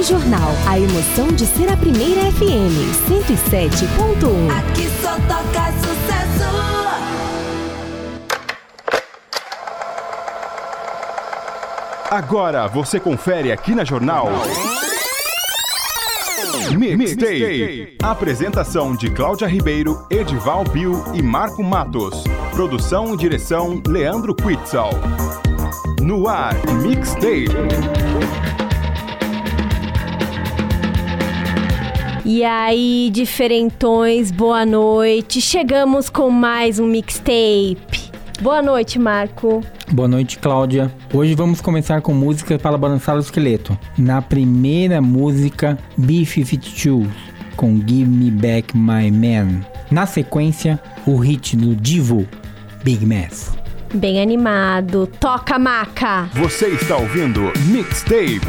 Rádio Jornal. A emoção de ser a primeira FM 107.1. Aqui só toca sucesso. Agora você confere aqui na Jornal. Mixtape. Apresentação de Cláudia Ribeiro, Edival Bill e Marco Matos. Produção e direção Leandro Quitzal. No ar, Mixtape. E aí, diferentões, boa noite. Chegamos com mais um mixtape. Boa noite, Marco. Boa noite, Cláudia. Hoje vamos começar com música para balançar o esqueleto. Na primeira música, B-52, com Give Me Back My Man. Na sequência, o hit do Divo, Big Mess. Bem animado. Toca, maca. Você está ouvindo Mixtape.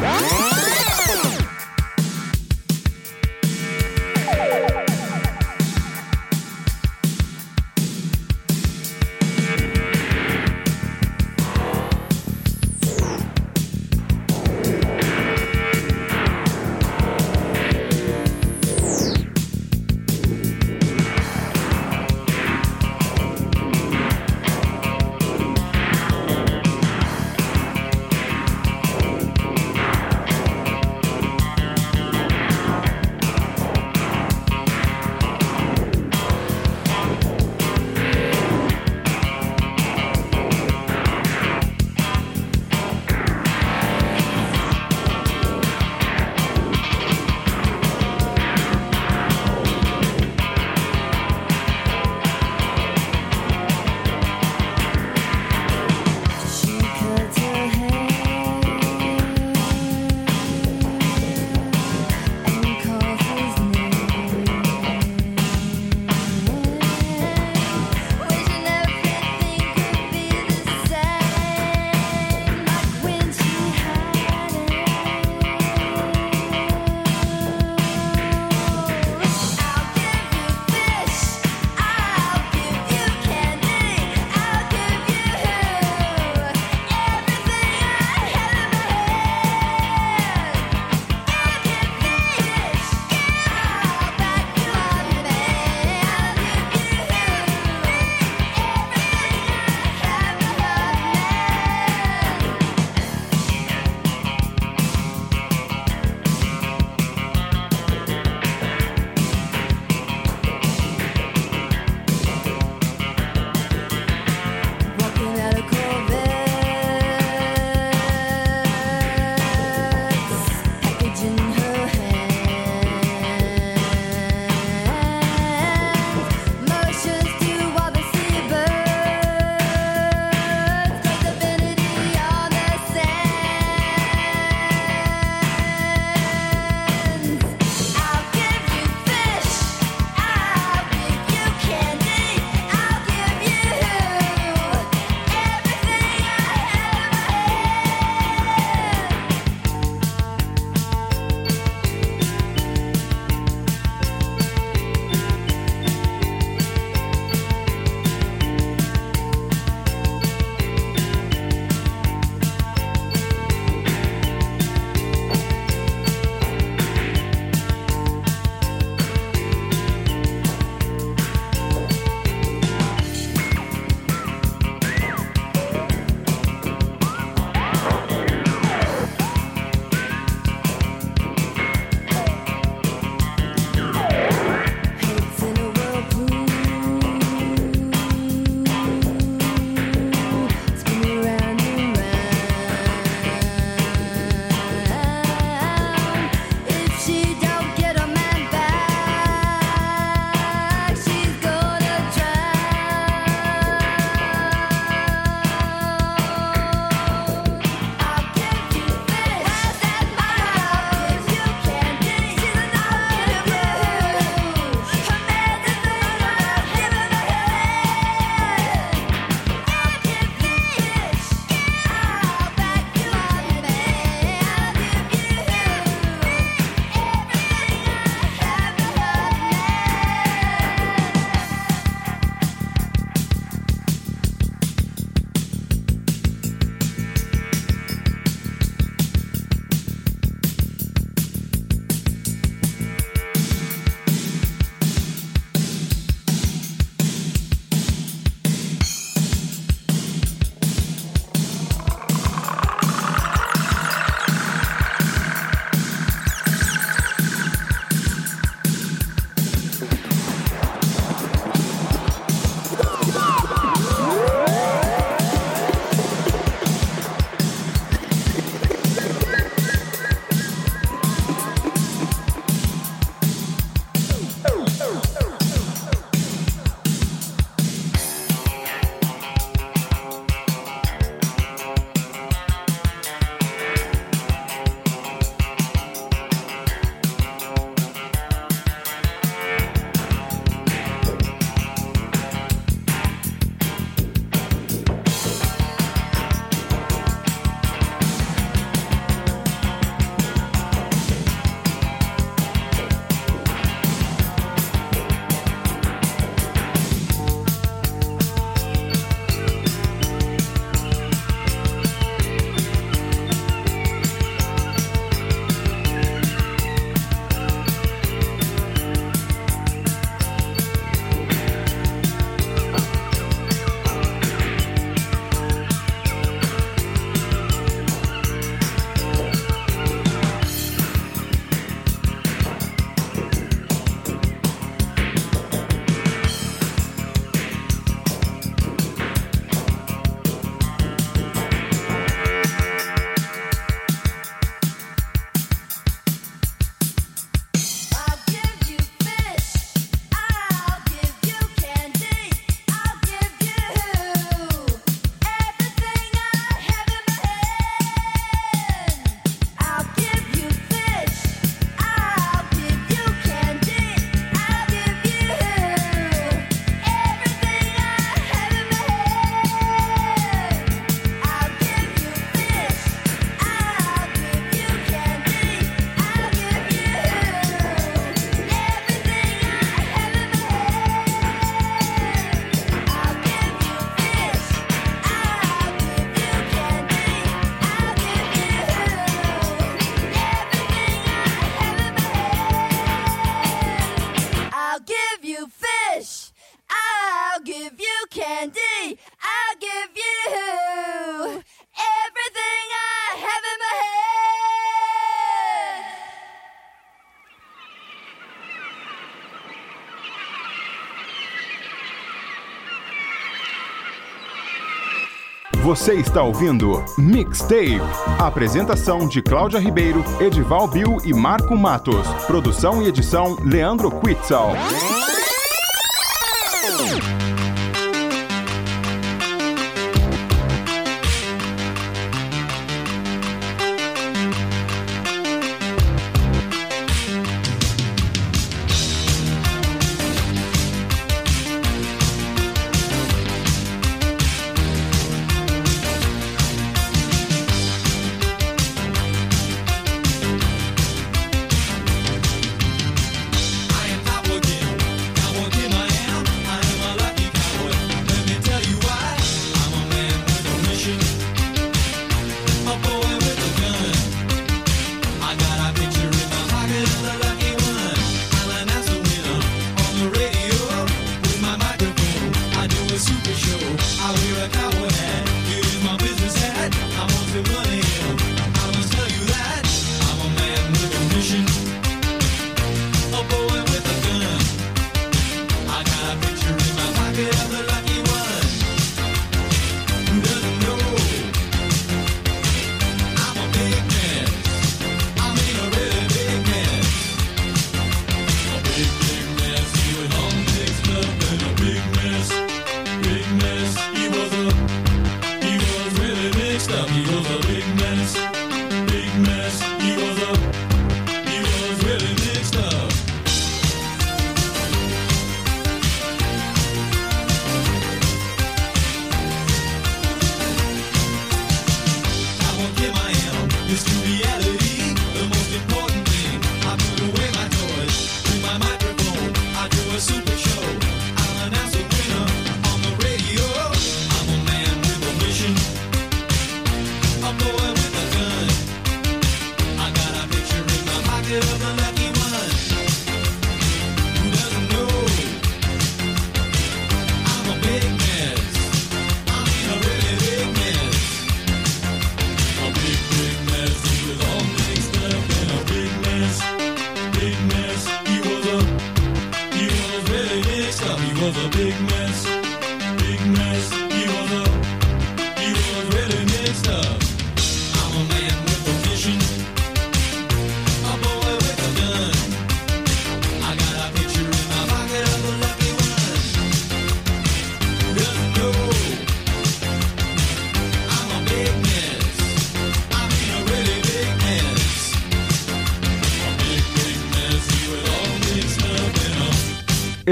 Você está ouvindo Mixtape. Apresentação de Cláudia Ribeiro, Edival Bill e Marco Matos. Produção e edição Leandro Quitzal.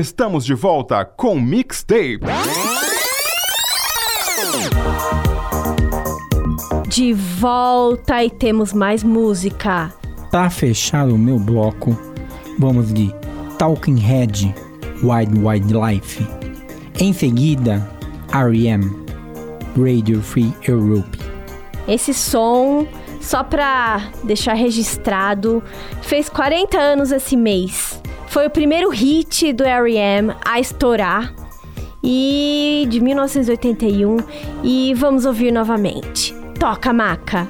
Estamos de volta com Mixtape. De volta e temos mais música. Para fechar o meu bloco, vamos de Talking Head, Wide Wide Life. Em seguida, R.E.M., Radio Free Europe. Esse som, só pra deixar registrado, fez 40 anos esse mês. Foi o primeiro hit do R.E.M. a estourar. E de 1981. E vamos ouvir novamente. Toca, maca.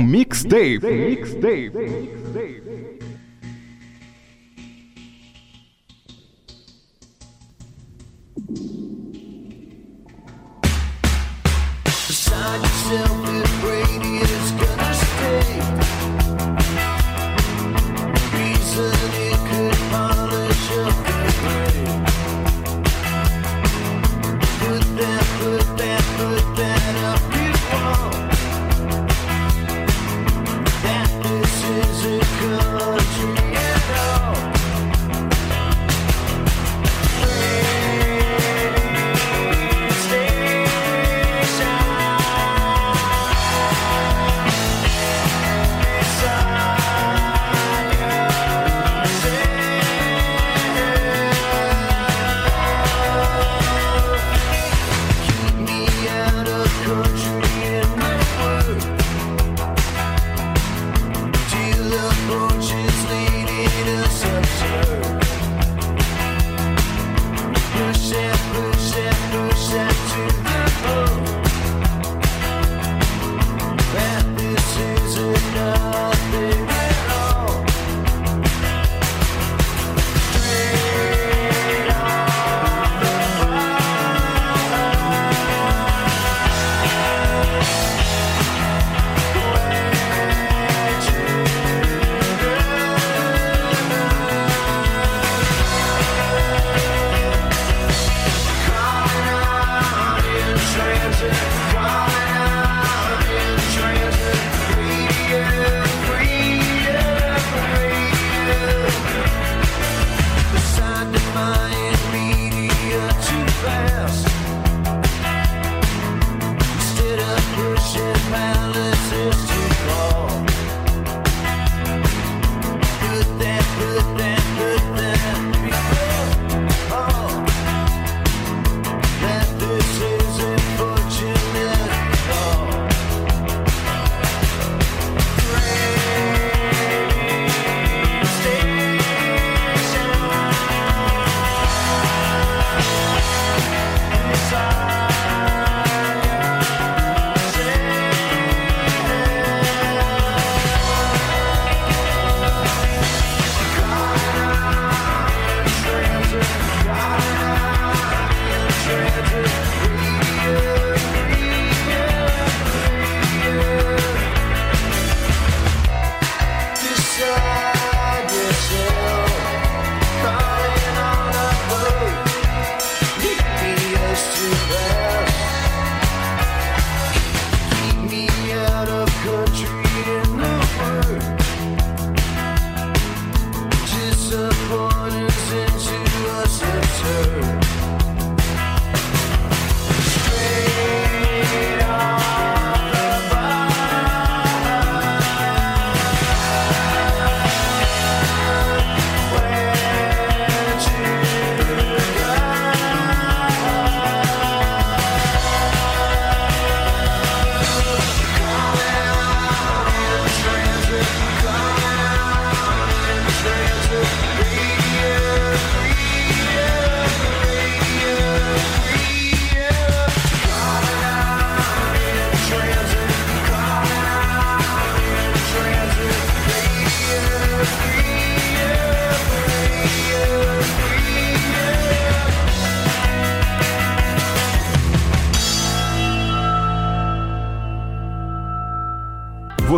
Mixtape. Mixtape. Mixtape.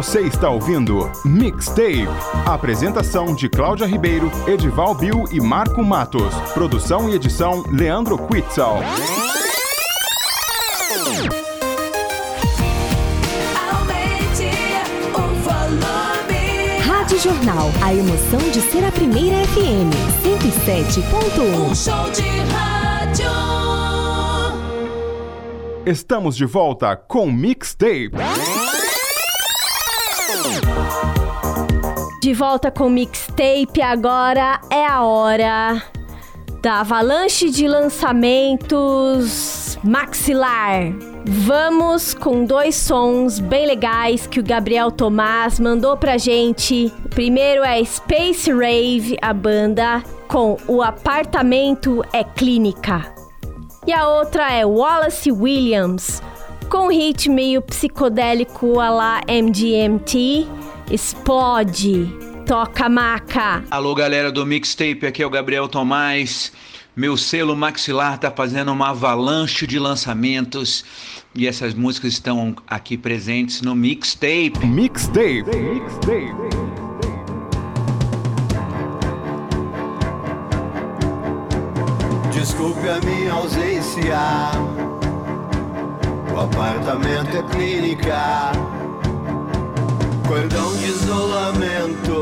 Você está ouvindo Mixtape. Apresentação de Cláudia Ribeiro, Edival Bill e Marco Matos. Produção e edição Leandro Quitzal. Rádio Jornal, a emoção de ser a primeira FM. 107.1. Um show de rádio. Estamos de volta com Mixtape. De volta com mixtape, agora é a hora da avalanche de lançamentos maxilar. Vamos com dois sons bem legais que o Gabriel Tomás mandou pra gente. O primeiro é Space Rave, a banda, com O Apartamento é Clínica. E a outra é Wallace Williams com um hit meio psicodélico a lá MGMT. Explode, toca maca. Alô, galera do Mixtape, aqui é o Gabriel Tomás. Meu selo maxilar tá fazendo uma avalanche de lançamentos e essas músicas estão aqui presentes no Mixtape. Mixtape. Mixtape. Desculpe a minha ausência. Apartamento é clínica. Cordão de isolamento.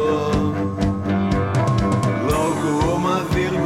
Logo uma vírgula.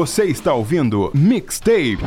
Você está ouvindo Mixtape.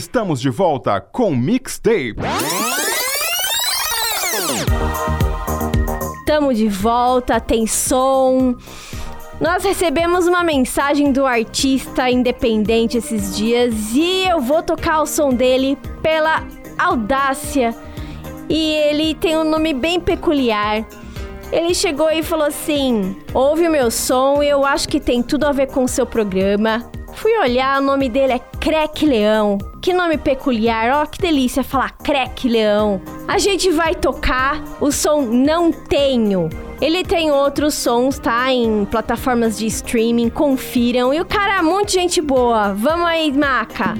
Estamos de volta com Mixtape. Tamo de volta, tem som. Nós recebemos uma mensagem do artista independente esses dias e eu vou tocar o som dele pela audácia. E ele tem um nome bem peculiar. Ele chegou e falou assim: Ouve o meu som eu acho que tem tudo a ver com o seu programa. Fui olhar, o nome dele é Crack Leão. Que nome peculiar, ó, que delícia falar Crack Leão. A gente vai tocar o som Não Tenho. Ele tem outros sons, tá? Em plataformas de streaming, confiram. E o cara é muito gente boa. Vamos aí, Maca.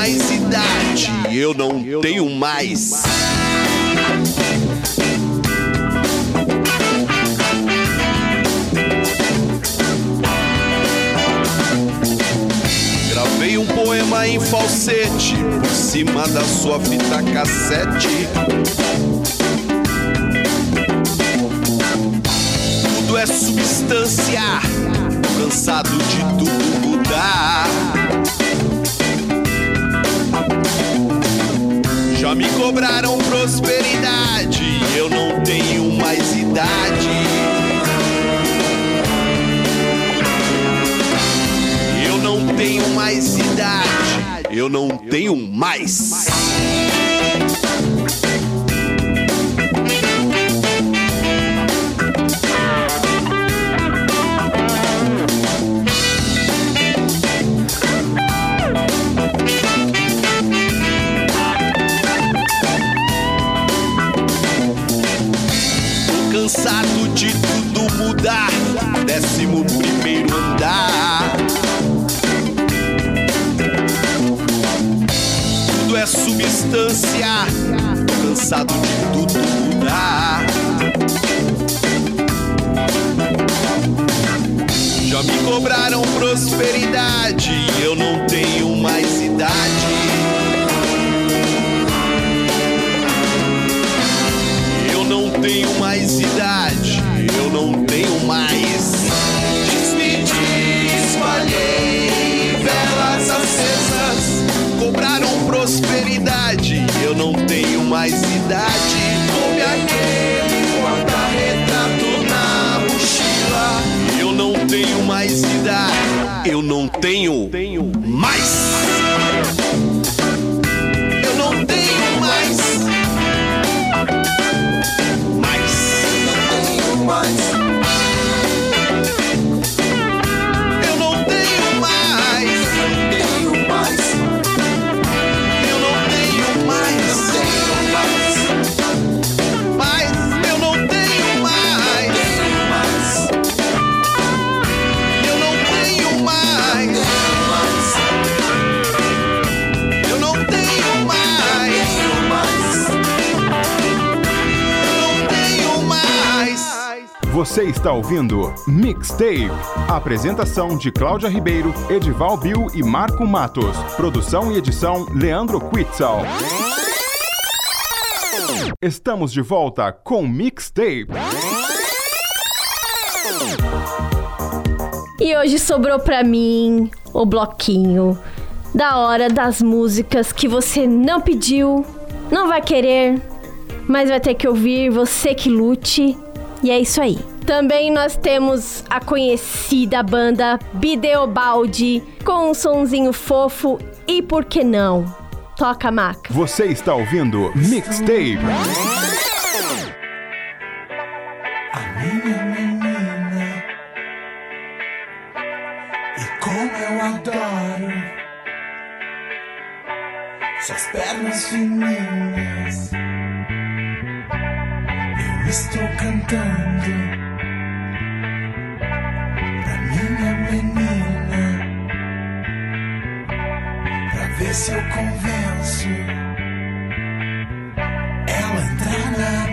Mais idade, eu não tenho mais. Gravei um poema em falsete por cima da sua fita cassete. Tudo é substância, cansado de tudo mudar. Já me cobraram prosperidade, eu não tenho mais idade. Eu não tenho mais idade, eu não tenho mais. Substância, tô cansado de tudo mudar. Já me cobraram prosperidade, eu não tenho mais idade. Eu não tenho mais idade, eu não tenho mais. Despedi, espalhei velas acesas, cobraram prosperidade, não tenho mais idade. Coube aquele porta-retrato na mochila, eu não tenho mais idade, eu não tenho mais. Você está ouvindo Mixtape. Apresentação de Cláudia Ribeiro, Edival Bill e Marco Matos. Produção e edição Leandro Quitzal. Estamos de volta com Mixtape. E hoje sobrou pra mim o bloquinho da hora das músicas que você não pediu, não vai querer, mas vai ter que ouvir, você que lute. E é isso aí. Também nós temos a conhecida banda Bideobaldi com um sonzinho fofo e por que não? Toca maca. Você está ouvindo Mixtape. A minha menina e como eu adoro suas pernas fininhas estou cantando. Pra minha menina, pra ver se eu convenço ela entrar na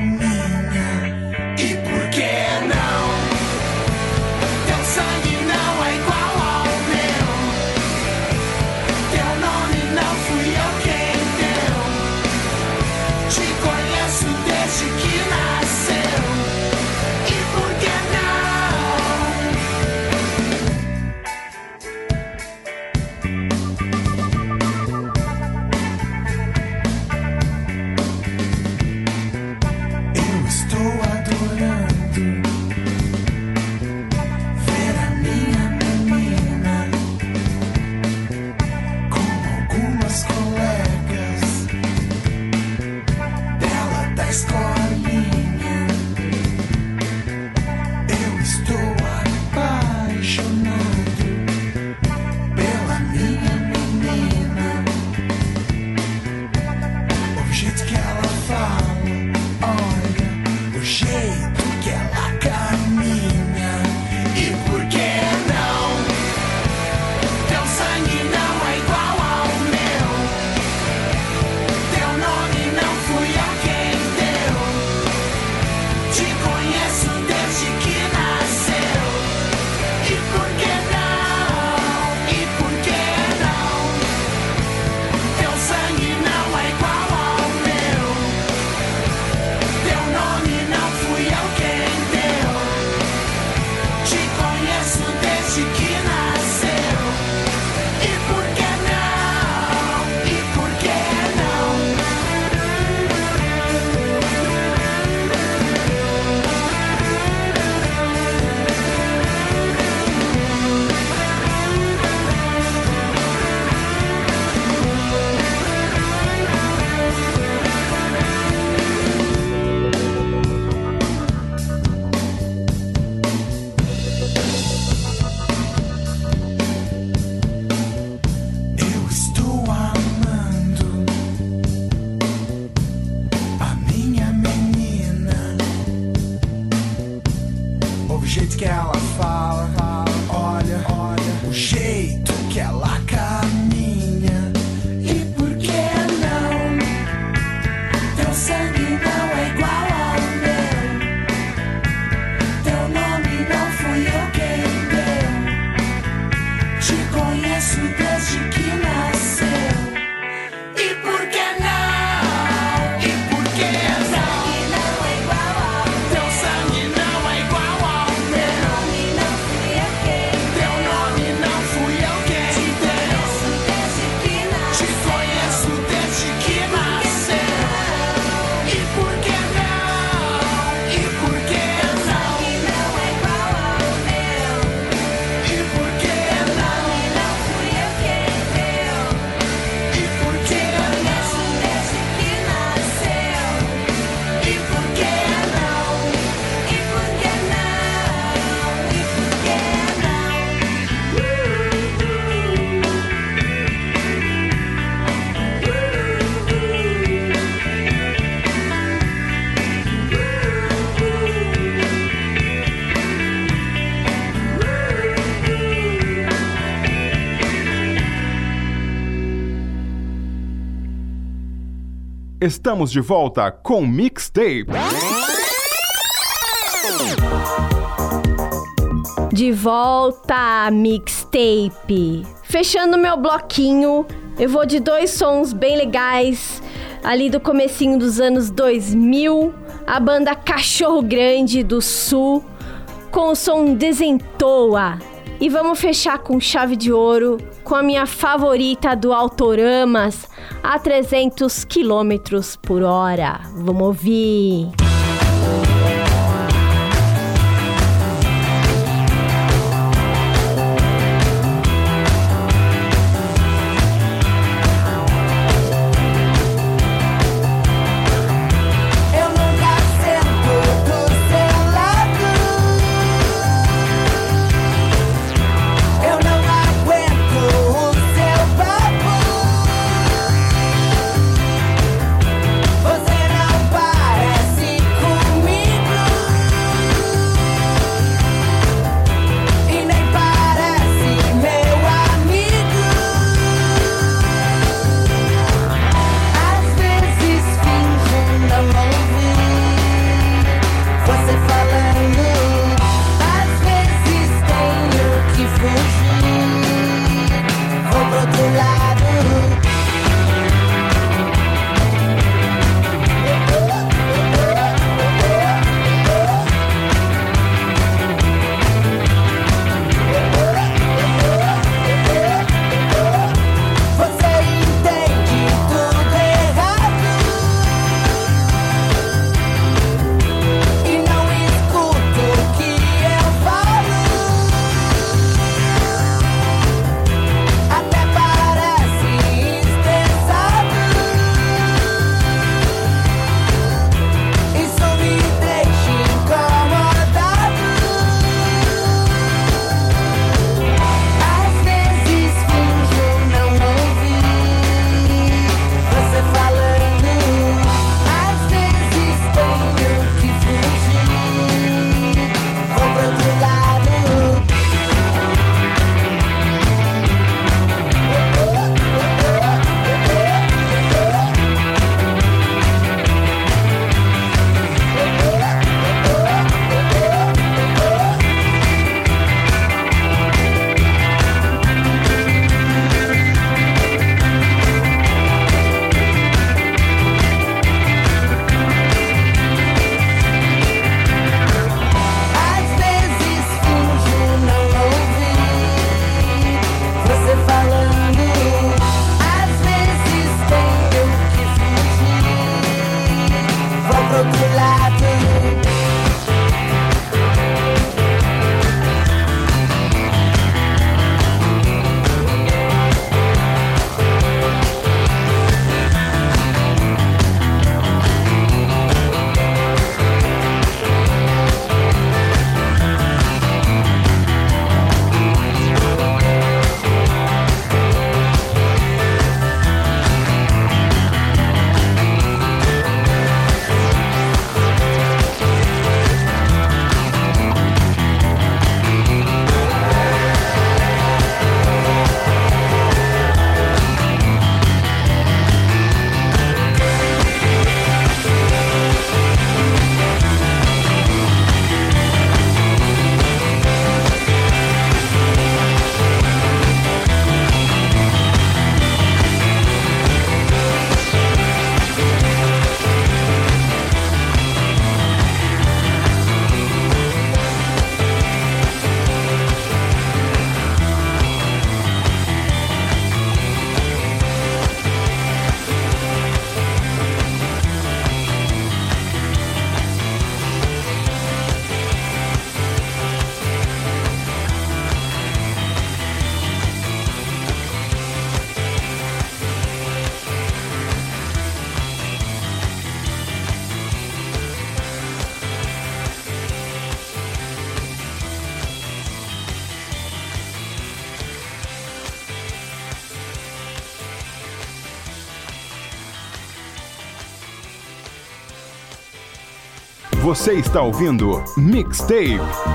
Estamos de volta com Mixtape. De volta, Mixtape. Fechando meu bloquinho, eu vou de dois sons bem legais, ali do comecinho dos anos 2000, a banda Cachorro Grande do Sul, com o som Desentoa. E vamos fechar com chave de ouro, com a minha favorita do Autoramas, a 300 km por hora. Vamos ouvir!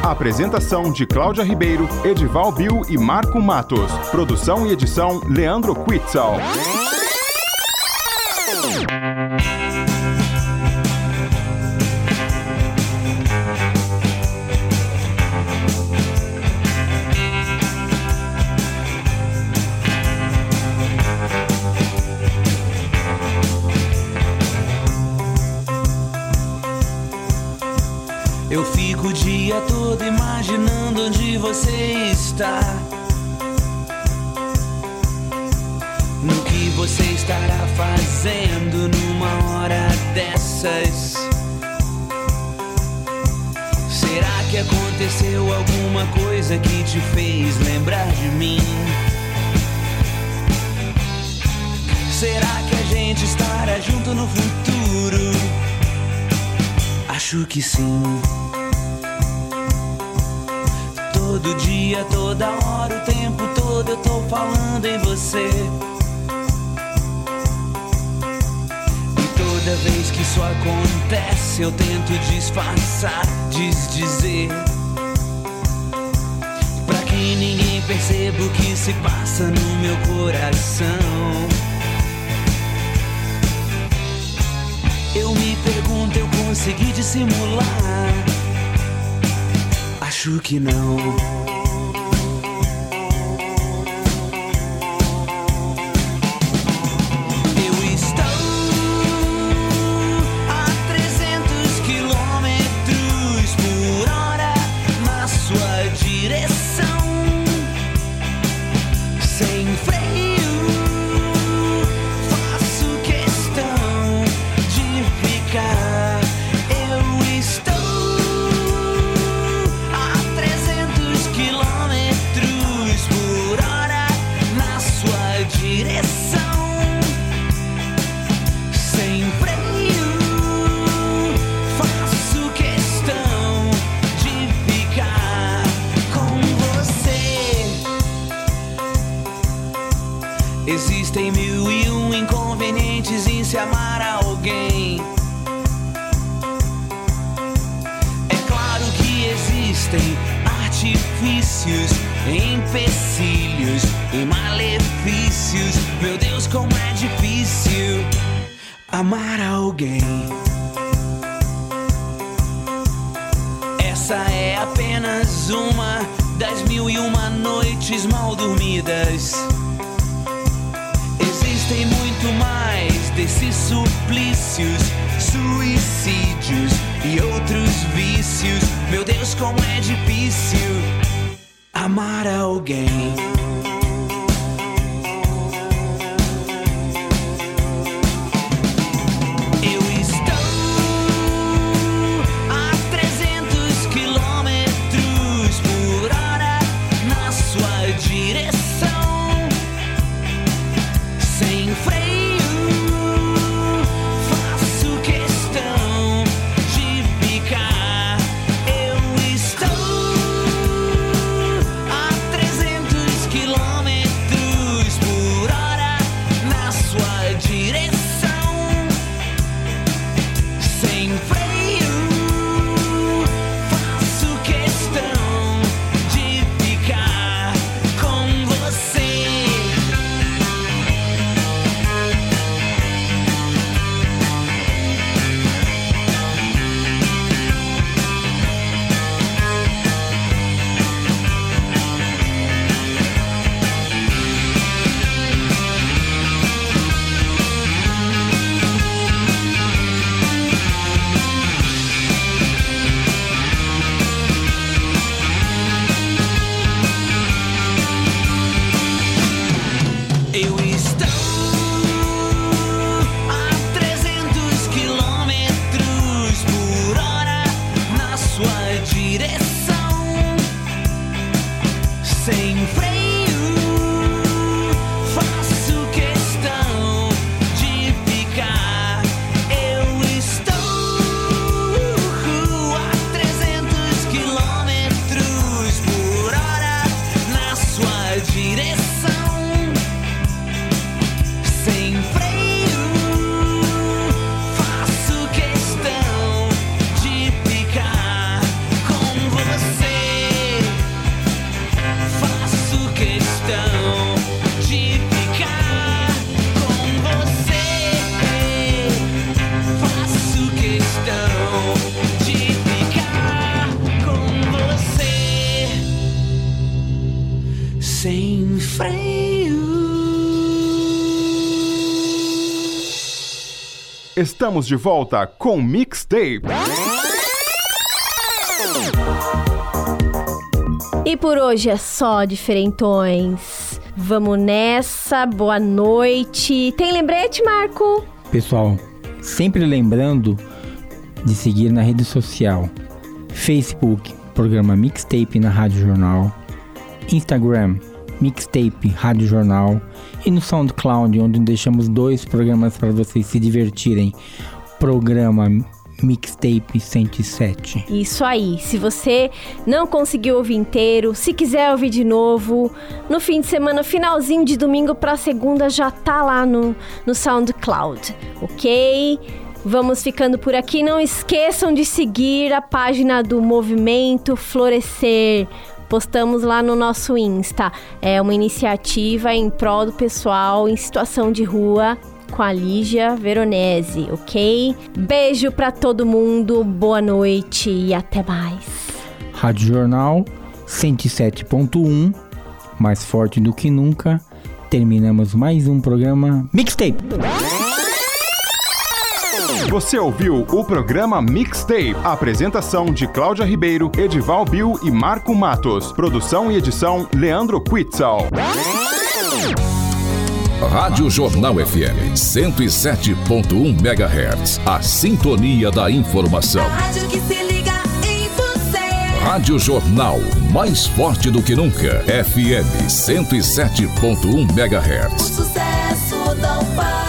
Apresentação de Cláudia Ribeiro, Edival Bill e Marco Matos. Produção e edição Leandro Quitzal. Está. No que você estará fazendo numa hora dessas? Será que aconteceu alguma coisa que te fez lembrar de mim? Será que a gente estará junto no futuro? Acho que sim. Toda hora, o tempo todo eu tô falando em você. E toda vez que isso acontece, eu tento disfarçar, desdizer. Pra que ninguém perceba o que se passa no meu coração. Eu me pergunto, eu consegui dissimular? Acho que não. Amar alguém. Essa é apenas uma das mil e uma noites mal dormidas. Existem muito mais desses suplícios, suicídios e outros vícios. Meu Deus, como é difícil amar alguém. Estamos de volta com Mixtape. E por hoje é só, diferentões. Vamos nessa, boa noite. Tem lembrete, Marco? Pessoal, sempre lembrando de seguir na rede social: Facebook, programa Mixtape na Rádio Jornal, Instagram, Mixtape Rádio Jornal e no SoundCloud, onde deixamos dois programas para vocês se divertirem. Programa Mixtape 107. Isso aí. Se você não conseguiu ouvir inteiro, se quiser ouvir de novo, no fim de semana, finalzinho de domingo pra segunda, já tá lá no, no SoundCloud, ok? Vamos ficando por aqui. Não esqueçam de seguir a página do Movimento Florescer. Postamos lá no nosso Insta. É uma iniciativa em prol do pessoal em situação de rua com a Lígia Veronese, ok? Beijo pra todo mundo, boa noite e até mais. Rádio Jornal 107.1, mais forte do que nunca. Terminamos mais um programa Mixtape. Você ouviu o programa Mixtape. Apresentação de Cláudia Ribeiro, Edival Bill e Marco Matos. Produção e edição Leandro Quitzal. Rádio Jornal FM 107.1 MHz. A sintonia da informação. Rádio que se liga em você. Rádio Jornal, mais forte do que nunca. FM 107.1 O MHz. sucesso não para.